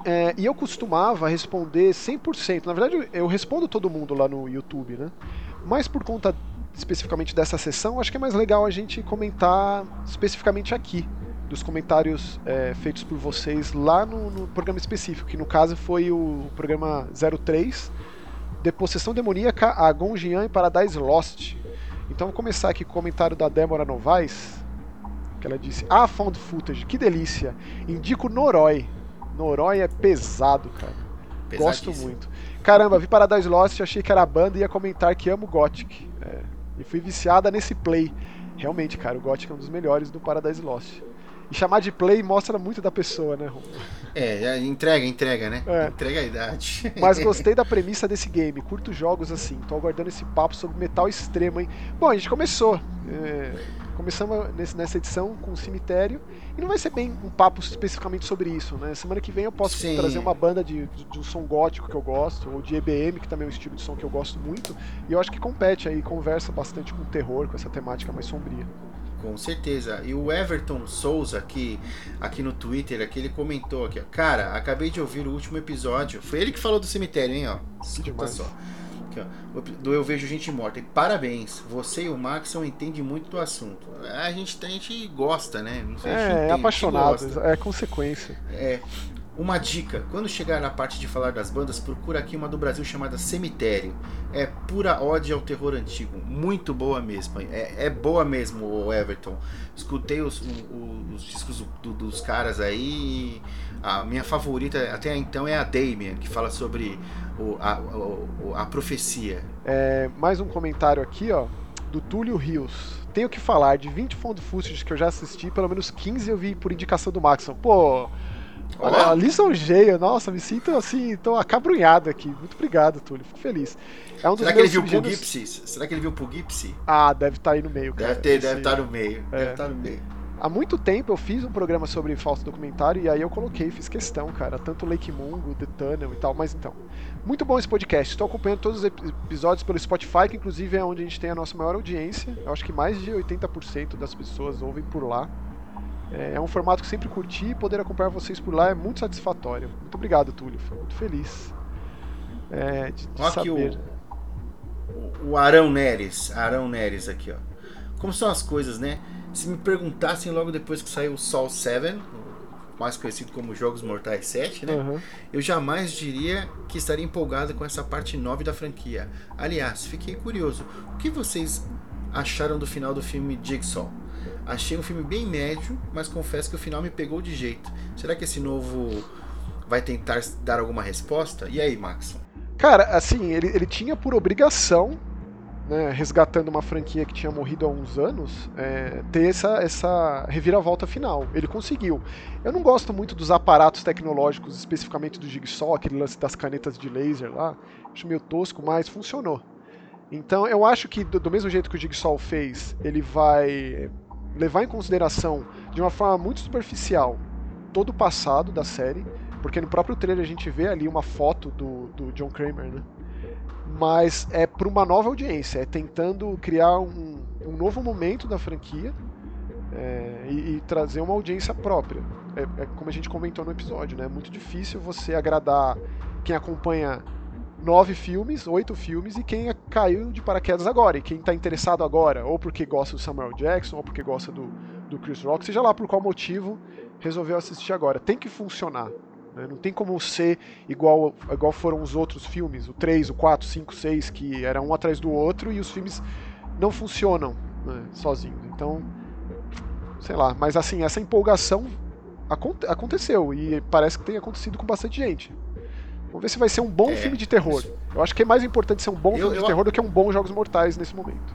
É, e eu costumava responder 100%. Na verdade, eu respondo todo mundo lá no YouTube, né? Mas por conta especificamente dessa sessão, acho que é mais legal a gente comentar especificamente aqui, dos comentários é, feitos por vocês lá no, no, programa específico, que no caso foi o programa 03, de Possessão Demoníaca, a Gonjian e Paradise Lost. Então vou começar aqui com o comentário da Débora Novaes, que ela disse: Ah, found footage, que delícia! Indico Noroi. Noroi é pesado, cara. Gosto muito. Caramba, vi Paradise Lost, achei que era a banda e ia comentar que amo Gothic. É, e fui viciada nesse play. Realmente, cara, o Gothic é um dos melhores do Paradise Lost. E chamar de play mostra muito da pessoa, né, Romulo? É, entrega, entrega, né? É. Entrega a idade. Mas gostei da premissa desse game. Curto jogos assim. Tô aguardando esse papo sobre metal extremo, hein? Bom, a gente começou. É Começamos nessa edição com o cemitério e não vai ser bem um papo especificamente sobre isso, né? Semana que vem eu posso Sim. trazer uma banda de, de, de, um som gótico que eu gosto, ou de EBM, que também é um estilo de som que eu gosto muito, e eu acho que compete aí, conversa bastante com o terror, com essa temática mais sombria. Com certeza. E o Everton Souza aqui, aqui no Twitter, aqui ele comentou aqui, ó, cara, acabei de ouvir o último episódio. Foi ele que falou do cemitério, hein, ó. Escuta só aqui, ó, do Eu Vejo Gente Morta. E parabéns, você e o Maxon entendem muito do assunto. A gente, a gente gosta, né? Não sei, é, é apaixonado, é consequência. É. Uma dica: quando chegar na parte de falar das bandas, procura aqui uma do Brasil chamada Cemitério. É pura ódio ao terror antigo. Muito boa mesmo. É, é boa mesmo, o Everton. Escutei os, os, os discos do, dos caras aí. A minha favorita até então é a Damien, que fala sobre o, a, o, a profecia. É, mais um comentário aqui, ó, do Túlio Rios. Tenho que falar de 20 Found Footage que eu já assisti, pelo menos 15 eu vi por indicação do Maxon. Pô, Olha, lisonjeio, nossa, me sinto assim, tô acabrunhado aqui. Muito obrigado, Túlio, fico feliz. É um Será que ele viu o Gipsy? Será que ele viu o Gipsy? Ah, deve estar tá aí no meio, cara. Deve ter, deve estar tá no meio. É. Deve estar tá no meio. Há muito tempo eu fiz um programa sobre falso documentário e aí eu coloquei, fiz questão, cara, tanto Lake Mungo, The Tunnel e tal, mas então. Muito bom esse podcast. Estou acompanhando todos os episódios pelo Spotify, que inclusive é onde a gente tem a nossa maior audiência. Eu acho que mais de 80% das pessoas ouvem por lá. É, é um formato que sempre curti e poder acompanhar vocês por lá é muito satisfatório. Muito obrigado, Túlio. Fico muito feliz é, de, de saber. O, o Arão Neres, Arão Neres aqui, ó. Como são as coisas, né? Se me perguntassem logo depois que saiu o Sol 7, mais conhecido como Jogos Mortais 7, né? Uhum. Eu jamais diria que estaria empolgado com essa parte 9 da franquia. Aliás, fiquei curioso. O que vocês acharam do final do filme Jigsaw? Achei um filme bem médio, mas confesso que o final me pegou de jeito. Será que esse novo vai tentar dar alguma resposta? E aí, Max? Cara, assim, ele, ele tinha por obrigação, né, resgatando uma franquia que tinha morrido há uns anos, é, ter essa, essa reviravolta final. Ele conseguiu. Eu não gosto muito dos aparatos tecnológicos, especificamente do Jigsaw, aquele lance das canetas de laser lá. Acho meio tosco, mas funcionou. Então eu acho que do, do mesmo jeito que o Jigsaw fez, ele vai levar em consideração de uma forma muito superficial todo o passado da série, porque no próprio trailer a gente vê ali uma foto do, do John Kramer, né? Mas é para uma nova audiência, é tentando criar um, um novo momento da franquia é, e, e, trazer uma audiência própria. É, é, como a gente comentou no episódio, né? É muito difícil você agradar quem acompanha nove filmes, oito filmes, e quem caiu de paraquedas agora, e quem está interessado agora, ou porque gosta do Samuel Jackson, ou porque gosta do, do Chris Rock, seja lá por qual motivo, resolveu assistir agora. Tem que funcionar. Né? Não tem como ser igual, igual foram os outros filmes, o 3, o 4, 5, 6, que era um atrás do outro, e os filmes não funcionam né, sozinhos. Então, sei lá, mas assim, essa empolgação aconteceu, e parece que tem acontecido com bastante gente. Vamos ver se vai ser um bom é, filme de terror. Isso. Eu acho que é mais importante ser um bom eu, filme de eu, terror do que um bom Jogos Mortais nesse momento.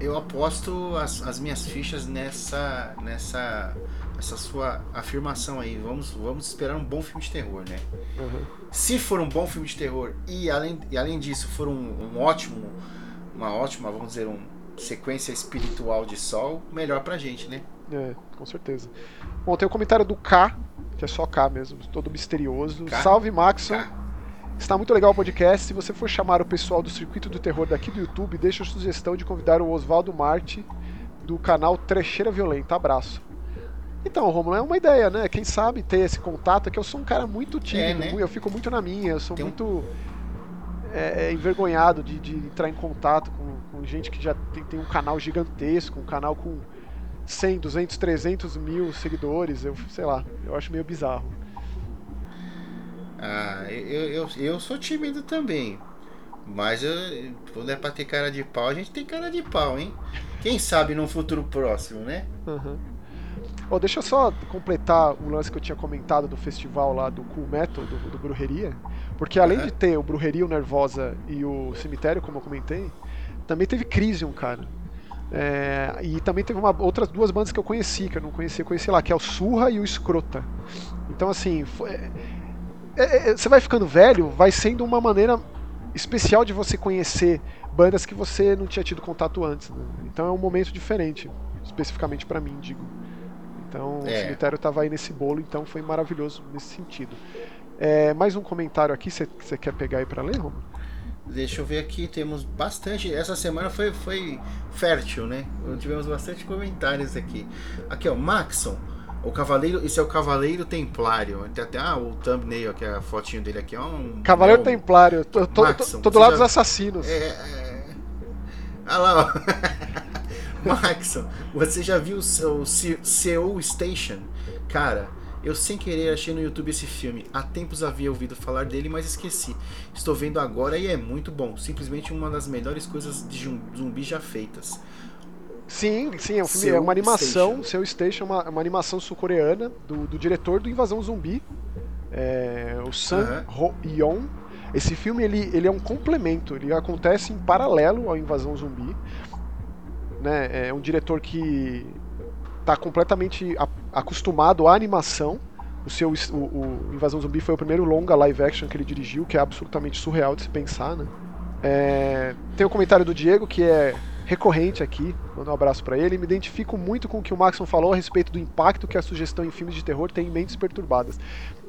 Eu aposto as, as minhas fichas nessa, nessa, essa sua afirmação aí. Vamos, vamos esperar um bom filme de terror, né? Uhum. Se for um bom filme de terror e além, e além disso for um, um ótimo, uma ótima, vamos dizer, uma sequência espiritual de sol, melhor pra gente, né? É, com certeza. Bom, tem o um comentário do K, que é só K mesmo, todo misterioso. K? Salve, Maxon. K? Está muito legal o podcast. Se você for chamar o pessoal do Circuito do Terror daqui do YouTube, deixa a sugestão de convidar o Oswaldo Marte do canal Trecheira Violenta. Abraço. Então, Romulo, é uma ideia, né? Quem sabe ter esse contato, é que eu sou um cara muito tímido, é, né? eu fico muito na minha, eu sou Tem muito um... é, envergonhado de, de, entrar em contato com, com gente que já tem, tem, um canal gigantesco, um canal com 100, 200, 300 mil seguidores, eu sei lá, eu acho meio bizarro. Ah, eu, eu, eu sou tímido também. Mas eu, quando é pra ter cara de pau, a gente tem cara de pau, hein? Quem sabe num futuro próximo, né? Uhum. Oh, deixa eu só completar o lance que eu tinha comentado do festival lá do Cool Metal, do, do Brujeria. Porque além uhum. de ter o Brujeria, o Nervosa e o Cemitério, como eu comentei, também teve Crisium, cara. É, e também teve uma, outras duas bandas que eu conheci, que eu não conhecia, conheci lá, que é o Surra e o Escrota. Então, assim, foi, é, é, é, você vai ficando velho, vai sendo uma maneira especial de você conhecer bandas que você não tinha tido contato antes. Né? Então é um momento diferente, especificamente para mim, digo. Então é. o cemitério estava aí nesse bolo, então foi maravilhoso nesse sentido. É, mais um comentário aqui, você quer pegar aí para ler, Romulo? Deixa eu ver aqui, temos bastante. Essa semana foi, foi fértil, né? Tivemos bastante comentários aqui. Aqui, ó, Maxon. O cavaleiro, esse é o Cavaleiro Templário. Tem até ah, o thumbnail aqui, a fotinho dele aqui. É um, Cavaleiro é um... Templário. Tô, tô, Maxon, tô, do lado já... dos assassinos. É, é... Olha lá, ó. Maxon, você já viu o Seoul Station? Cara, eu sem querer achei no YouTube esse filme. Há tempos havia ouvido falar dele, mas esqueci. Estou vendo agora e é muito bom. Simplesmente uma das melhores coisas de zumbi já feitas. Sim, sim, é, um filme, é uma animação, Station. Seu Station, uma, uma animação sul-coreana do, do, diretor do Invasão Zumbi, é, o Sun uh -huh. Ho-yeon. Esse filme ele, ele é um complemento, ele acontece em paralelo ao Invasão Zumbi. Né? É um diretor que está completamente acostumado à animação. O seu o, o, Invasão Zumbi foi o primeiro longa live action que ele dirigiu, que é absolutamente surreal de se pensar, né? É, tem o um comentário do Diego que é recorrente aqui, mando um abraço para ele. Me identifico muito com o que o Maxon falou a respeito do impacto que a sugestão em filmes de terror tem em mentes perturbadas.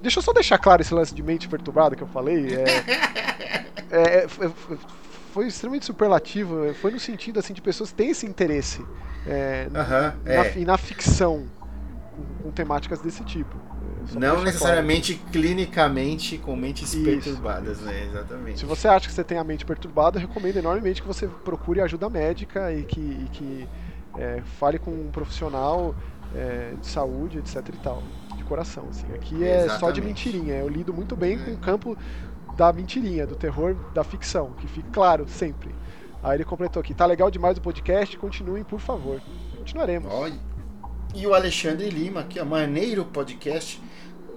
Deixa eu só deixar claro esse lance de mente perturbada que eu falei. É, é, é foi extremamente superlativo. Foi no sentido assim de pessoas que têm esse interesse -huh, na, na ficção com, com temáticas desse tipo. Não necessariamente claro. clinicamente com mentes Isso. perturbadas, né? Exatamente. Se você acha que você tem a mente perturbada, eu recomendo enormemente que você procure ajuda médica e que, e que é, fale com um profissional é, de saúde, etc e tal. De coração, assim. Aqui é Exatamente. só de mentirinha. Eu lido muito bem com o campo da mentirinha, do terror, da ficção, que fique claro sempre. Aí ele completou aqui, tá legal demais o podcast, continuem, por favor. Continuaremos. Olha. E o Alexandre Lima, aqui, ó, Maneiro Podcast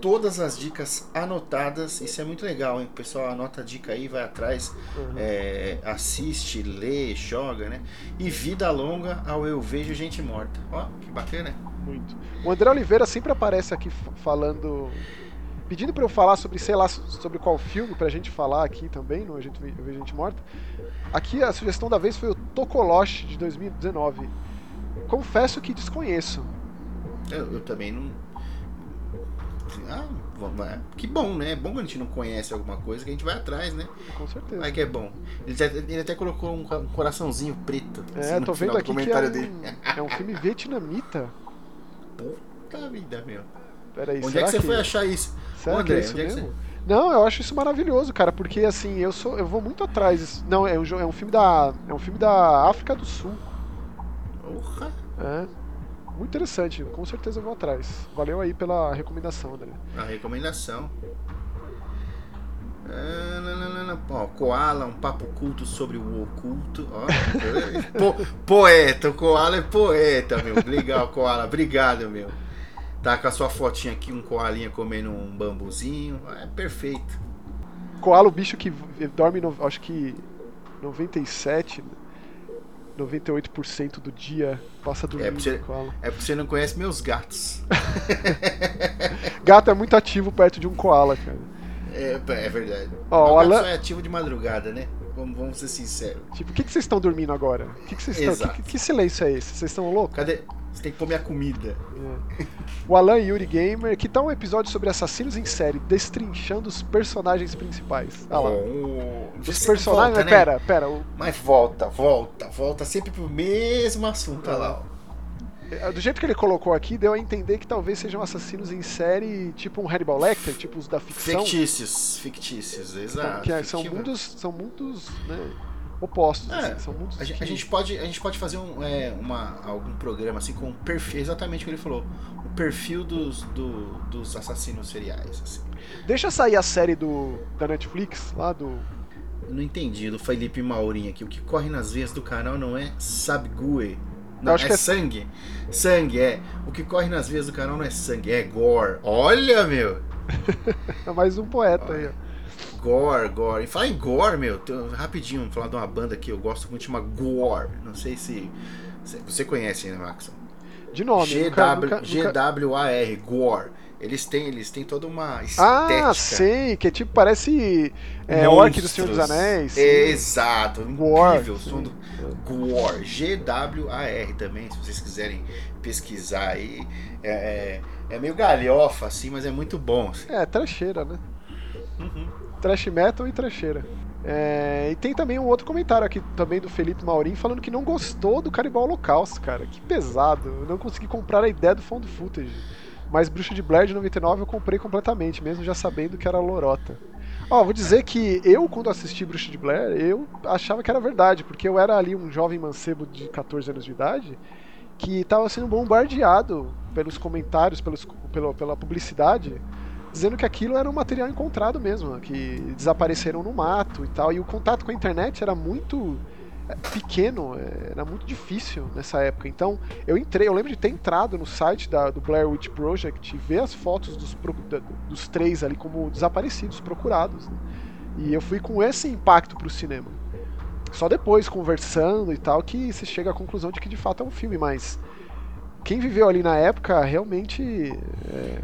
todas as dicas anotadas. Isso é muito legal, hein? O pessoal anota a dica aí, vai atrás, uhum. é, assiste, lê, joga, né? E vida longa ao Eu Vejo Gente Morta. Ó, que bacana. Muito. O André Oliveira sempre aparece aqui falando pedindo para eu falar sobre, sei lá, sobre qual filme pra gente falar aqui também, no A Gente, a Gente Morta. Aqui a sugestão da vez foi o Tokolosh de 2019. Confesso que desconheço. Eu, eu também não. Ah, é, que bom, né? É bom que a gente não conhece alguma coisa que a gente vai atrás, né? Com certeza. Vai que é bom. Ele até, ele até colocou um, um coraçãozinho preto. É, assim, tô vendo aqui que é um, é um filme vietnamita. Puta vida, meu. Peraí, onde é que você que... foi achar isso? Será André, que é isso mesmo? É você... Não, eu acho isso maravilhoso, cara, porque assim, eu sou, eu vou muito atrás. Não, é um, é um filme da, é um filme da África do Sul. Porra. É. Muito interessante, com certeza eu vou atrás. Valeu aí pela recomendação, André. A recomendação. Ah, Ó, Koala, um papo culto sobre o oculto. Ó, po poeta, o Koala é poeta, meu. Legal, Koala. Obrigado, meu. Tá com a sua fotinha aqui, um koalinha comendo um bambuzinho. É perfeito. Koala, o bicho que dorme, no, acho que 97, 98% do dia passa dormindo. É porque, você, é porque você não conhece meus gatos. Gato é muito ativo perto de um koala, cara. É, é verdade. Ó, o Alan... só é ativo de madrugada, né? Vamos, vamos ser sinceros. Tipo, o que, que vocês estão dormindo agora? Que, que, vocês estão, que, que silêncio é esse? Vocês estão loucos? Cadê? Você tem que comer a comida. É. O Alan Yuri Gamer, que tá um episódio sobre assassinos em série, destrinchando os personagens principais. Ah lá. Oh, os personagens. Volta, né? Pera, pera. O... Mas volta, volta, volta sempre pro mesmo assunto. Olha lá, ó. É, do jeito que ele colocou aqui, deu a entender que talvez sejam assassinos em série, tipo um Hannibal Lecter, tipo os da ficção. Fictícios, fictícios, exato. Que é, são mundos, são mundos, né, opostos. É, assim, são mundos a, gente, a, gente pode, a gente pode fazer um, é, uma, algum programa assim com o perfil, exatamente o que ele falou, o perfil dos, do, dos assassinos seriais. Assim. Deixa sair a série do da Netflix lá do não entendi, do Felipe Maurinho aqui. O que corre nas veias do canal não é Sabgue, não, é, é sangue. Sangue, é. O que corre nas veias do canal não é sangue, é gore. Olha, meu! é mais um poeta aí, ó. Gore, Gore. E falar em Gore, meu, rapidinho, vou falar de uma banda que eu gosto muito, chama Gore. Não sei se, você conhece, né, Maxon? De nome, G-W-A-R, Gore. Eles têm, eles têm toda uma ah, estética. Ah, sei, que é tipo, parece é, Orc do Senhor dos Anéis. Exato, incrível. o som do Gwar, G-W-A-R também, se vocês quiserem pesquisar aí. É, é, é, meio galhofa, assim, mas é muito bom. Assim. É, trecheira, né? Uhum. Trash metal e trecheira. É, e tem também um outro comentário aqui também do Felipe Maurim falando que não gostou do Caribal Holocausto, cara. Que pesado. Eu não consegui comprar a ideia do fundo footage. Mas Bruxa de Blair de 99 eu comprei completamente, mesmo já sabendo que era lorota. Ó, vou dizer que eu, quando assisti Bruxa de Blair, eu achava que era verdade, porque eu era ali um jovem mancebo de 14 anos de idade que estava sendo bombardeado pelos comentários, pelos, pela, pela publicidade, dizendo que aquilo era um material encontrado mesmo, que desapareceram no mato e tal. E o contato com a internet era muito pequeno, é, era muito difícil nessa época. Então eu entrei, eu lembro de ter entrado no site da, do Blair Witch Project e ver as fotos dos, dos três ali como desaparecidos, procurados. Né? E eu fui com esse impacto para o cinema. Só depois, conversando e tal, que você chega à conclusão de que de fato é um filme, mas quem viveu ali na época realmente é,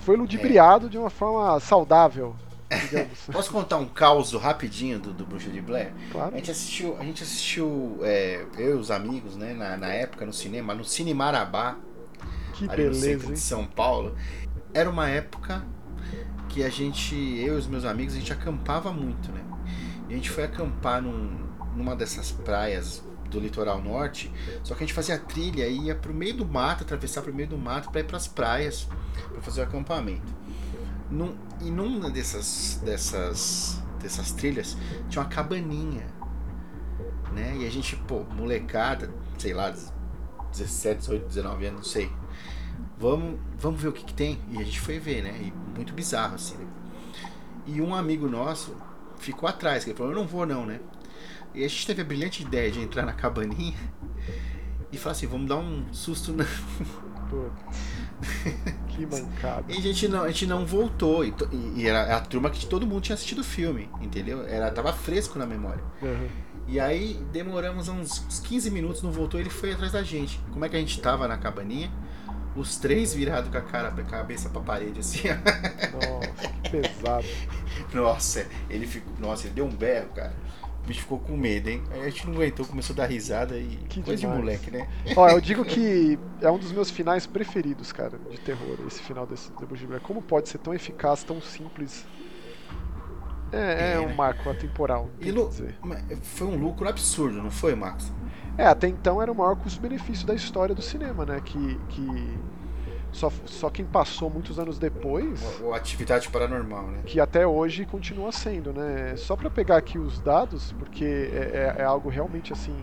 foi ludibriado de uma forma saudável Posso contar um caos rapidinho do, do Bruxa de Blair? Claro. A gente assistiu, a gente assistiu é, eu e os amigos, né, na, na época no cinema, no Cine Marabá, que ali beleza, no centro de São Paulo. Era uma época que a gente, eu e os meus amigos, a gente acampava muito, né? E a gente foi acampar num, numa dessas praias do litoral norte, só que a gente fazia trilha e ia pro meio do mato, atravessar pro meio do mato para ir pras praias, para fazer o acampamento. Num, e numa dessas, dessas, dessas trilhas tinha uma cabaninha. Né? E a gente, pô, molecada, sei lá, 17, 18, 19 anos, não sei. Vamos, vamos ver o que, que tem. E a gente foi ver, né? E muito bizarro, assim, né? E um amigo nosso ficou atrás, que ele falou, eu não vou não, né? E a gente teve a brilhante ideia de entrar na cabaninha e falar assim, vamos dar um susto na... que mancada. E a gente não, a gente não voltou. E, e, era a turma que todo mundo tinha assistido o filme, entendeu? Era, tava fresco na memória. Uhum. E aí demoramos uns, uns 15 minutos, não voltou, ele foi atrás da gente. Como é que a gente tava na cabaninha? os três virados com a cara, a cabeça pra parede, assim. Nossa, que pesado. Nossa, ele ficou. Nossa, ele deu um berro, cara. O bicho ficou com medo, hein? Aí a gente não aguentou, começou a dar risada e. Que coisa demais. de moleque, né? Ó, eu digo que é um dos meus finais preferidos, cara, de terror, esse final desse Bush Blair. Como pode ser tão eficaz, tão simples? É, é É, um né? marco atemporal, E lu- foi um lucro absurdo, não foi, Max? É, até então era o maior custo-benefício da história do cinema, né? Que, que só, só quem passou muitos anos depois, Ou atividade paranormal, né? que até hoje continua sendo, né? Só pra pegar aqui os dados, porque é, é- é algo realmente assim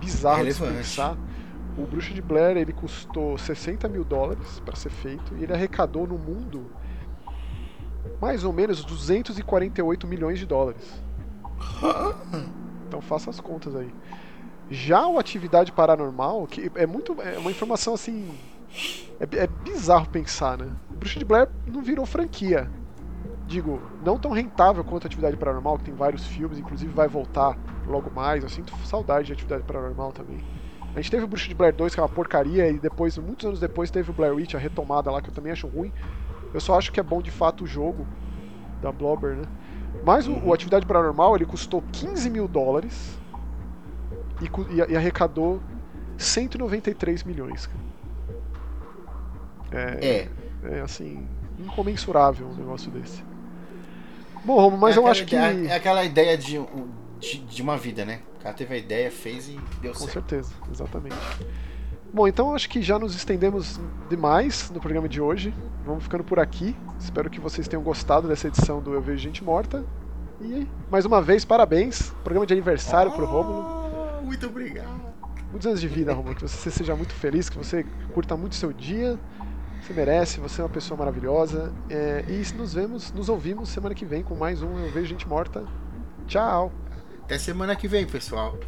bizarro de pensar. O Bruxa de Blair ele custou 60 mil dólares para ser feito e ele arrecadou no mundo mais ou menos 248 milhões de dólares. Então faça as contas aí. Já o Atividade Paranormal, que é muito. É uma informação assim. É, é bizarro pensar, né? O Bruxa de Blair não virou franquia. Digo, não tão rentável quanto a Atividade Paranormal, que tem vários filmes, inclusive vai voltar logo mais. Eu sinto saudade de Atividade Paranormal também. A gente teve o Bruxa de Blair 2, que é uma porcaria, e depois, muitos anos depois, teve o Blair Witch, a retomada lá, que eu também acho ruim. Eu só acho que é bom de fato o jogo da Blobber, né? Mas o, o Atividade Paranormal, ele custou 15 mil dólares e, e, e arrecadou 193 milhões. cara. É, É. é assim, incomensurável um negócio desse. Bom, Romo, mas é eu acho que. ideia- É aquela ideia de, de, de uma vida, né? O cara teve a ideia, fez e deu Com certo. certeza, exatamente. Bom, então acho que já nos estendemos demais no programa de hoje. Vamos ficando por aqui. Espero que vocês tenham gostado dessa edição do Eu Vejo Gente Morta. E mais uma vez, parabéns. Programa de aniversário pro Rômulo. Ah, Muito obrigado. Muitos anos de vida, Romulo. Que você seja muito feliz, que você curta muito seu dia. Você merece, você é uma pessoa maravilhosa. É, e nos vemos, nos ouvimos semana que vem com mais um Eu Vejo Gente Morta. Tchau! Até semana que vem, pessoal.